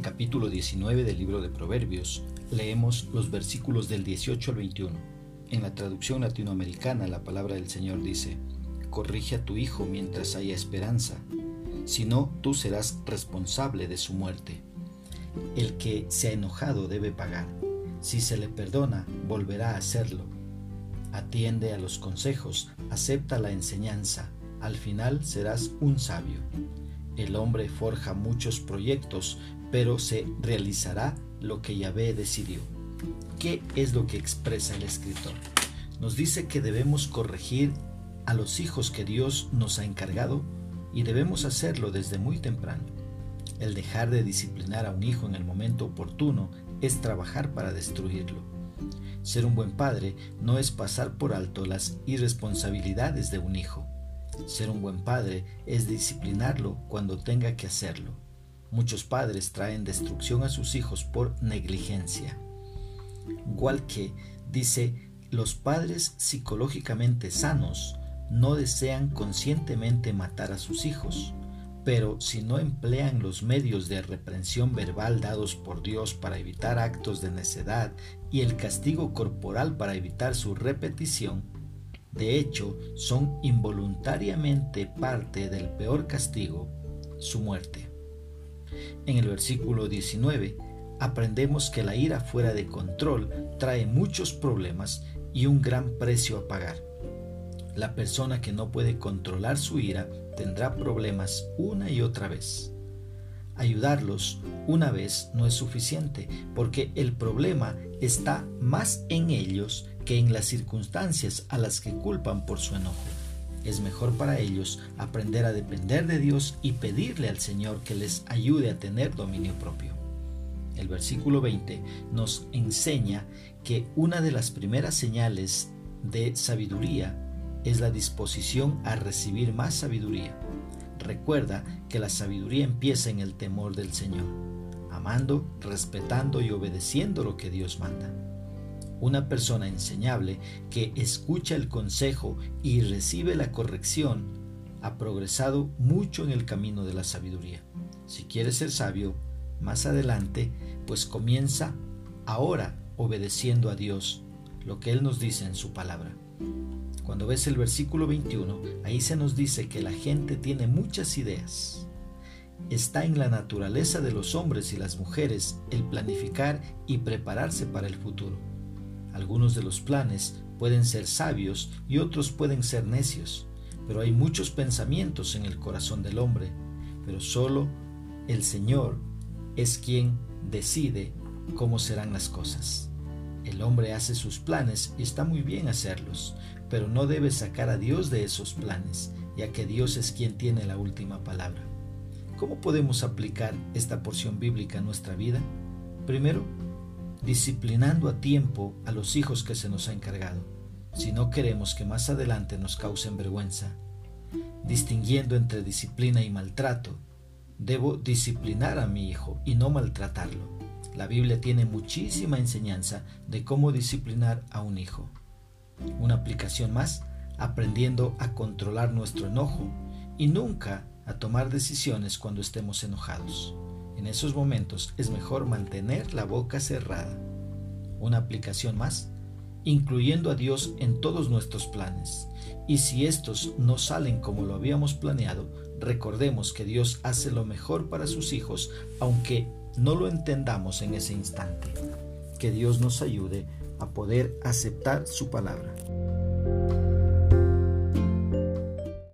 capítulo 19 del libro de Proverbios leemos los versículos del 18 al 21. En la traducción latinoamericana la palabra del Señor dice, Corrige a tu hijo mientras haya esperanza, si no tú serás responsable de su muerte. El que se ha enojado debe pagar, si se le perdona volverá a hacerlo. Atiende a los consejos, acepta la enseñanza, al final serás un sabio. El hombre forja muchos proyectos, pero se realizará lo que Yahvé decidió. ¿Qué es lo que expresa el escritor? Nos dice que debemos corregir a los hijos que Dios nos ha encargado y debemos hacerlo desde muy temprano. El dejar de disciplinar a un hijo en el momento oportuno es trabajar para destruirlo. Ser un buen padre no es pasar por alto las irresponsabilidades de un hijo. Ser un buen padre es disciplinarlo cuando tenga que hacerlo. Muchos padres traen destrucción a sus hijos por negligencia. Walke dice, los padres psicológicamente sanos no desean conscientemente matar a sus hijos, pero si no emplean los medios de reprensión verbal dados por Dios para evitar actos de necedad y el castigo corporal para evitar su repetición, de hecho, son involuntariamente parte del peor castigo, su muerte. En el versículo 19 aprendemos que la ira fuera de control trae muchos problemas y un gran precio a pagar. La persona que no puede controlar su ira tendrá problemas una y otra vez. Ayudarlos una vez no es suficiente porque el problema está más en ellos que en las circunstancias a las que culpan por su enojo. Es mejor para ellos aprender a depender de Dios y pedirle al Señor que les ayude a tener dominio propio. El versículo 20 nos enseña que una de las primeras señales de sabiduría es la disposición a recibir más sabiduría. Recuerda que la sabiduría empieza en el temor del Señor, amando, respetando y obedeciendo lo que Dios manda. Una persona enseñable que escucha el consejo y recibe la corrección ha progresado mucho en el camino de la sabiduría. Si quieres ser sabio, más adelante, pues comienza ahora obedeciendo a Dios, lo que Él nos dice en su palabra. Cuando ves el versículo 21, ahí se nos dice que la gente tiene muchas ideas. Está en la naturaleza de los hombres y las mujeres el planificar y prepararse para el futuro. Algunos de los planes pueden ser sabios y otros pueden ser necios, pero hay muchos pensamientos en el corazón del hombre, pero solo el Señor es quien decide cómo serán las cosas. El hombre hace sus planes y está muy bien hacerlos, pero no debe sacar a Dios de esos planes, ya que Dios es quien tiene la última palabra. ¿Cómo podemos aplicar esta porción bíblica a nuestra vida? Primero, disciplinando a tiempo a los hijos que se nos ha encargado, si no queremos que más adelante nos causen vergüenza. Distinguiendo entre disciplina y maltrato, debo disciplinar a mi hijo y no maltratarlo. La Biblia tiene muchísima enseñanza de cómo disciplinar a un hijo. Una aplicación más, aprendiendo a controlar nuestro enojo y nunca a tomar decisiones cuando estemos enojados. En esos momentos es mejor mantener la boca cerrada. Una aplicación más, incluyendo a Dios en todos nuestros planes. Y si estos no salen como lo habíamos planeado, recordemos que Dios hace lo mejor para sus hijos, aunque no lo entendamos en ese instante. Que Dios nos ayude a poder aceptar su palabra.